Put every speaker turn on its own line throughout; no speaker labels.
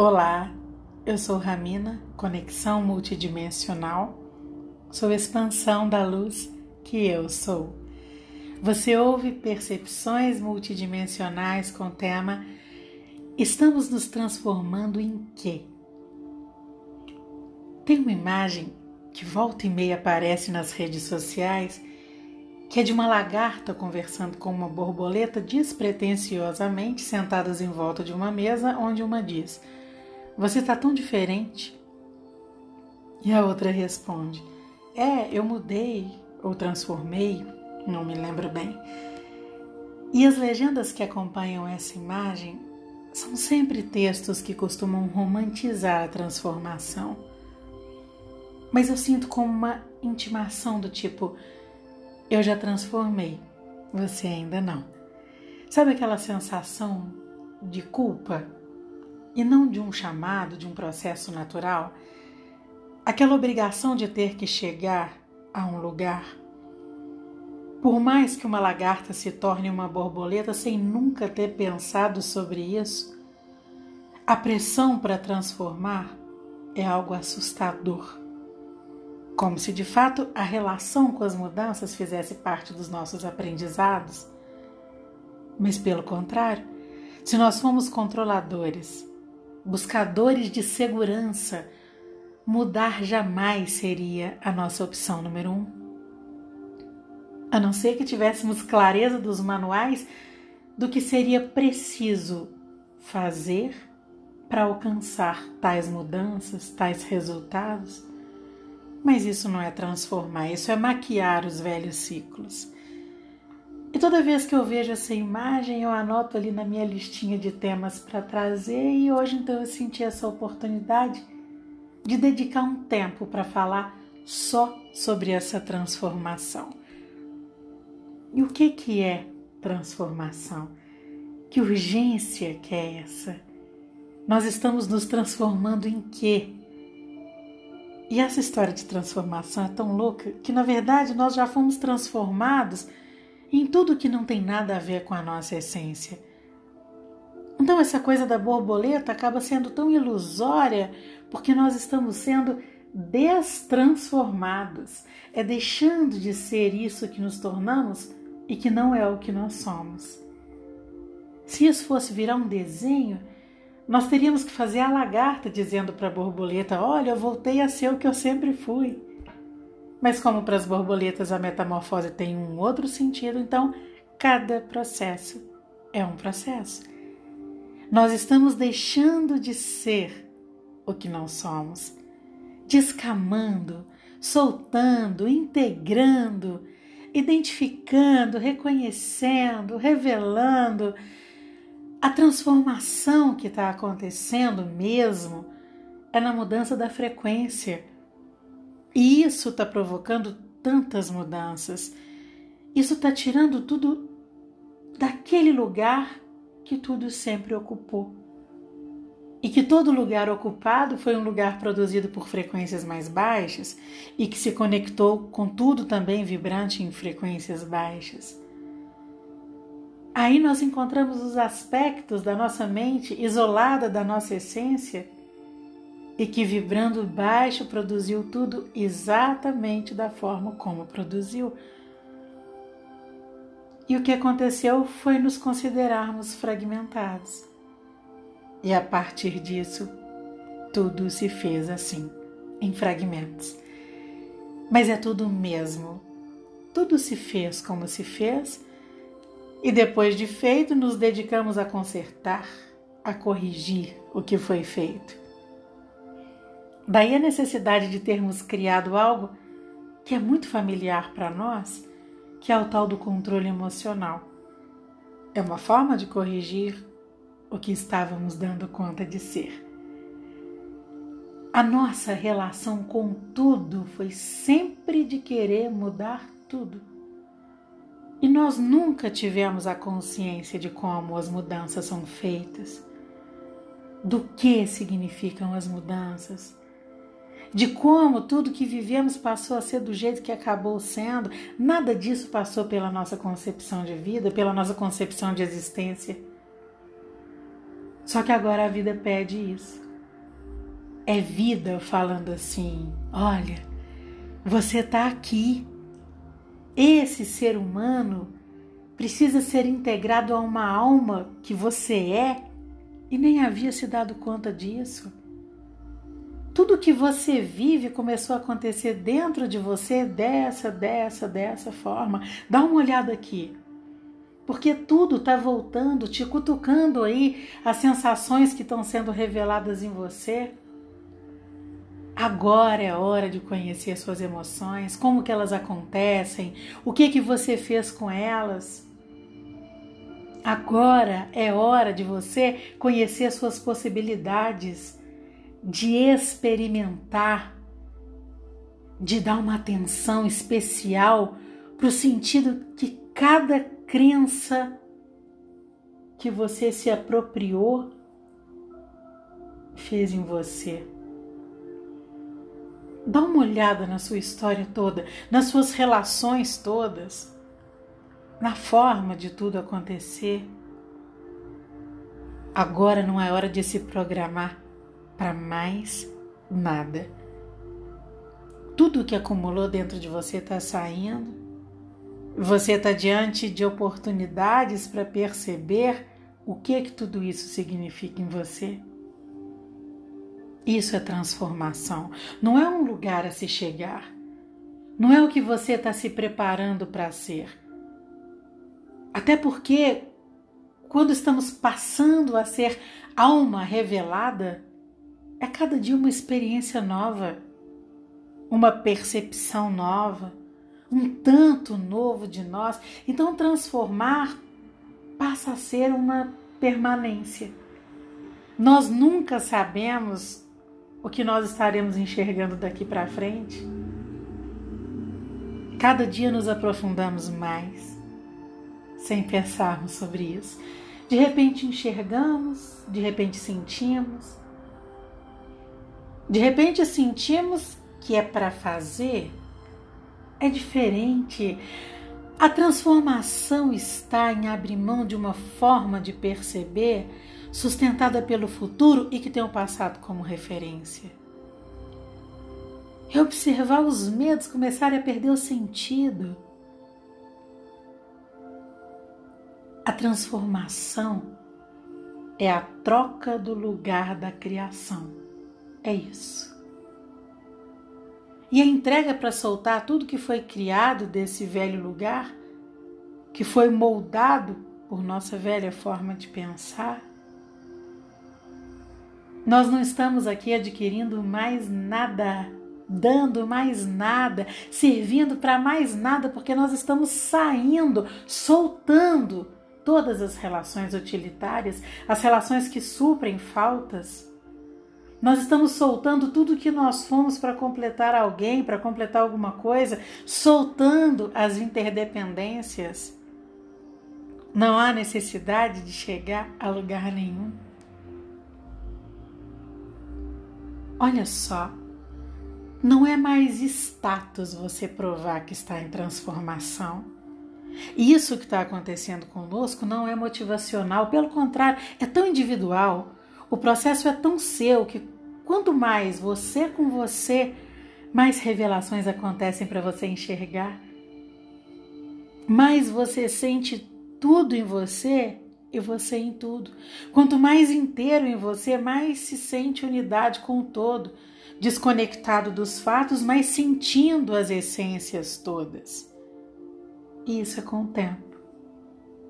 Olá, eu sou Ramina, conexão multidimensional, sou expansão da luz que eu sou. Você ouve percepções multidimensionais com o tema Estamos nos transformando em quê? Tem uma imagem que volta e meia aparece nas redes sociais que é de uma lagarta conversando com uma borboleta despretensiosamente sentadas em volta de uma mesa onde uma diz: Você está tão diferente. E a outra responde: É, eu mudei ou transformei, não me lembro bem. E as legendas que acompanham essa imagem são sempre textos que costumam romantizar a transformação. Mas eu sinto como uma intimação do tipo: eu já transformei, você ainda não. Sabe aquela sensação de culpa e não de um chamado, de um processo natural? Aquela obrigação de ter que chegar a um lugar. Por mais que uma lagarta se torne uma borboleta sem nunca ter pensado sobre isso, a pressão para transformar é algo assustador como se de fato a relação com as mudanças fizesse parte dos nossos aprendizados. Mas pelo contrário, se nós fomos controladores, buscadores de segurança, mudar jamais seria a nossa opção número um. A não ser que tivéssemos clareza dos manuais do que seria preciso fazer para alcançar tais mudanças, tais resultados mas isso não é transformar, isso é maquiar os velhos ciclos. E toda vez que eu vejo essa imagem, eu anoto ali na minha listinha de temas para trazer, e hoje então eu senti essa oportunidade de dedicar um tempo para falar só sobre essa transformação. E o que que é transformação? Que urgência que é essa? Nós estamos nos transformando em quê? E essa história de transformação é tão louca que, na verdade, nós já fomos transformados em tudo que não tem nada a ver com a nossa essência. Então, essa coisa da borboleta acaba sendo tão ilusória porque nós estamos sendo destransformados, é deixando de ser isso que nos tornamos e que não é o que nós somos. Se isso fosse virar um desenho, nós teríamos que fazer a lagarta dizendo para a borboleta: Olha, eu voltei a ser o que eu sempre fui. Mas, como para as borboletas a metamorfose tem um outro sentido, então cada processo é um processo. Nós estamos deixando de ser o que não somos, descamando, soltando, integrando, identificando, reconhecendo, revelando a transformação que está acontecendo mesmo é na mudança da frequência. E isso está provocando tantas mudanças. Isso está tirando tudo daquele lugar que tudo sempre ocupou. E que todo lugar ocupado foi um lugar produzido por frequências mais baixas e que se conectou com tudo também vibrante em frequências baixas. Aí nós encontramos os aspectos da nossa mente isolada da nossa essência e que vibrando baixo produziu tudo exatamente da forma como produziu. E o que aconteceu foi nos considerarmos fragmentados. E a partir disso, tudo se fez assim, em fragmentos. Mas é tudo mesmo. Tudo se fez como se fez e depois de feito, nos dedicamos a consertar, a corrigir o que foi feito. Daí a necessidade de termos criado algo que é muito familiar para nós, que é o tal do controle emocional. É uma forma de corrigir o que estávamos dando conta de ser. A nossa relação com tudo foi sempre de querer mudar tudo. E nós nunca tivemos a consciência de como as mudanças são feitas, do que significam as mudanças, de como tudo que vivemos passou a ser do jeito que acabou sendo. Nada disso passou pela nossa concepção de vida, pela nossa concepção de existência. Só que agora a vida pede isso. é vida falando assim: olha, você está aqui. Esse ser humano precisa ser integrado a uma alma que você é e nem havia se dado conta disso. Tudo que você vive começou a acontecer dentro de você dessa, dessa, dessa forma. Dá uma olhada aqui. Porque tudo está voltando, te cutucando aí as sensações que estão sendo reveladas em você. Agora é a hora de conhecer suas emoções, como que elas acontecem, o que que você fez com elas. Agora é hora de você conhecer suas possibilidades, de experimentar, de dar uma atenção especial para o sentido que cada crença que você se apropriou fez em você. Dá uma olhada na sua história toda, nas suas relações todas, na forma de tudo acontecer. Agora não é hora de se programar para mais nada. Tudo que acumulou dentro de você está saindo. Você está diante de oportunidades para perceber o que que tudo isso significa em você. Isso é transformação. Não é um lugar a se chegar. Não é o que você está se preparando para ser. Até porque, quando estamos passando a ser alma revelada, é cada dia uma experiência nova, uma percepção nova, um tanto novo de nós. Então, transformar passa a ser uma permanência. Nós nunca sabemos o que nós estaremos enxergando daqui para frente. Cada dia nos aprofundamos mais, sem pensarmos sobre isso. De repente enxergamos, de repente sentimos, de repente sentimos que é para fazer, é diferente. A transformação está em abrir mão de uma forma de perceber sustentada pelo futuro e que tem o passado como referência. É observar os medos começarem a perder o sentido. A transformação é a troca do lugar da criação. É isso. E a entrega para soltar tudo que foi criado desse velho lugar, que foi moldado por nossa velha forma de pensar, nós não estamos aqui adquirindo mais nada, dando mais nada, servindo para mais nada, porque nós estamos saindo, soltando todas as relações utilitárias, as relações que suprem faltas. Nós estamos soltando tudo que nós fomos para completar alguém, para completar alguma coisa, soltando as interdependências. Não há necessidade de chegar a lugar nenhum. Olha só, não é mais status você provar que está em transformação. Isso que está acontecendo conosco não é motivacional, pelo contrário, é tão individual. O processo é tão seu que quanto mais você com você, mais revelações acontecem para você enxergar. Mais você sente tudo em você e você em tudo. Quanto mais inteiro em você, mais se sente unidade com o todo, desconectado dos fatos, mas sentindo as essências todas. E isso é com o tempo.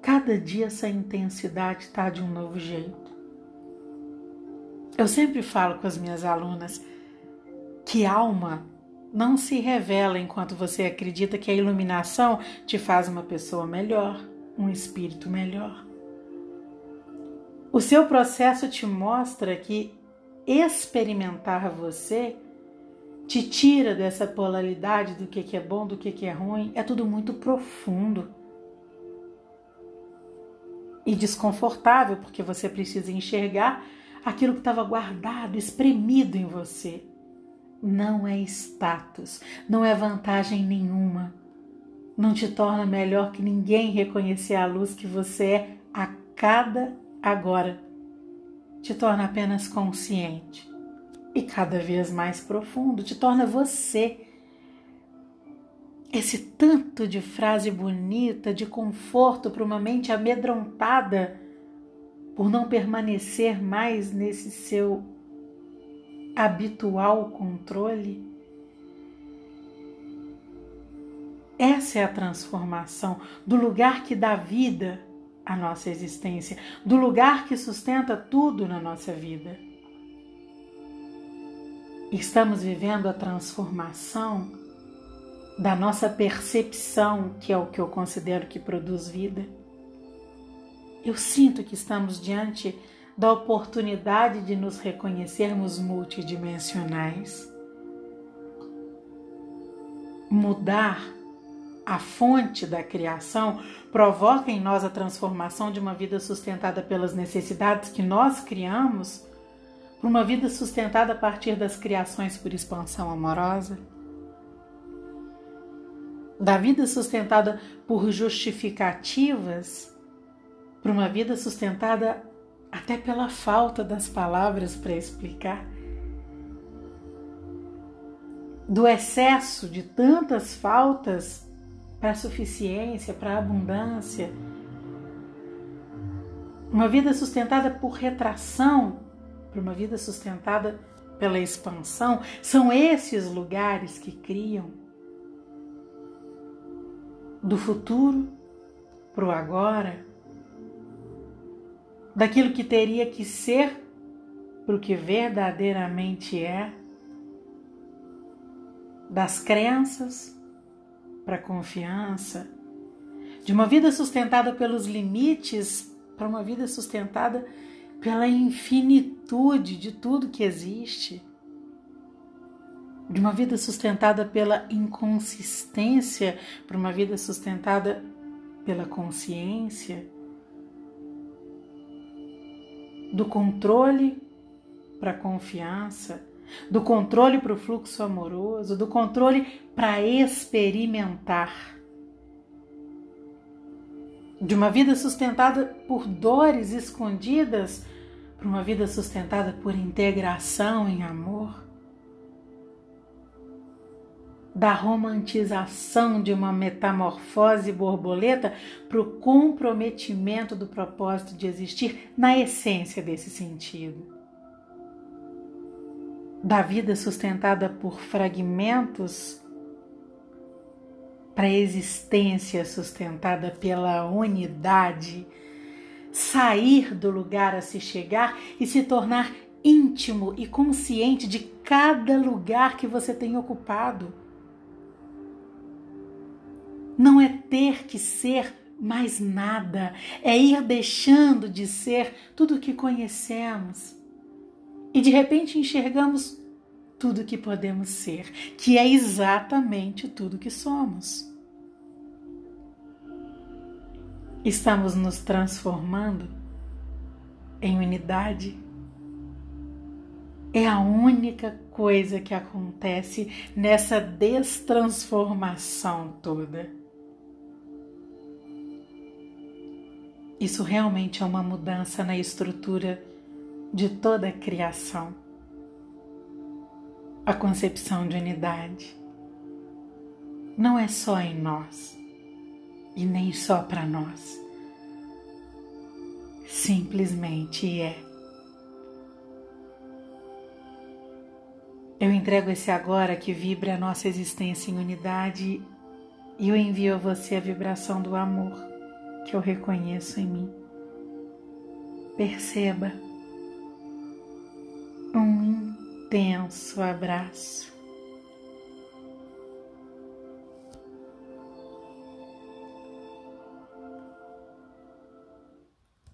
Cada dia essa intensidade está de um novo jeito. Eu sempre falo com as minhas alunas que alma não se revela enquanto você acredita que a iluminação te faz uma pessoa melhor, um espírito melhor. O seu processo te mostra que experimentar você te tira dessa polaridade do que é bom, do que é ruim, é tudo muito profundo e desconfortável, porque você precisa enxergar aquilo que estava guardado, espremido em você. Não é status, não é vantagem nenhuma. Não te torna melhor que ninguém reconhecer a luz que você é a cada agora te torna apenas consciente. e cada vez mais profundo, te torna você. Esse tanto de frase bonita, de conforto para uma mente amedrontada por não permanecer mais nesse seu habitual controle. Essa é a transformação do lugar que dá vida à nossa existência, do lugar que sustenta tudo na nossa vida. Estamos vivendo a transformação da nossa percepção, que é o que eu considero que produz vida. Eu sinto que estamos diante da oportunidade de nos reconhecermos multidimensionais. Mudar a fonte da criação provoca em nós a transformação de uma vida sustentada pelas necessidades que nós criamos para uma vida sustentada a partir das criações por expansão amorosa? Da vida sustentada por justificativas para uma vida sustentada até pela falta das palavras para explicar? Do excesso de tantas faltas para a suficiência, para a abundância. Uma vida sustentada por retração, para uma vida sustentada pela expansão, são esses lugares que criam do futuro para o agora, daquilo que teria que ser para o que verdadeiramente é, das crenças para a confiança, de uma vida sustentada pelos limites para uma vida sustentada pela infinitude de tudo que existe, de uma vida sustentada pela inconsistência para uma vida sustentada pela consciência, do controle para a confiança, do controle para o fluxo amoroso, do controle para experimentar. De uma vida sustentada por dores escondidas para uma vida sustentada por integração em amor. Da romantização de uma metamorfose borboleta para o comprometimento do propósito de existir na essência desse sentido da vida sustentada por fragmentos para a existência sustentada pela unidade, sair do lugar a se chegar e se tornar íntimo e consciente de cada lugar que você tem ocupado. Não é ter que ser mais nada, é ir deixando de ser tudo o que conhecemos e de repente enxergamos tudo que podemos ser, que é exatamente tudo que somos. Estamos nos transformando em unidade. É a única coisa que acontece nessa destransformação toda. Isso realmente é uma mudança na estrutura de toda a criação. A concepção de unidade não é só em nós e nem só para nós. Simplesmente é. Eu entrego esse agora que vibra a nossa existência em unidade e eu envio a você a vibração do amor que eu reconheço em mim. Perceba um intenso abraço.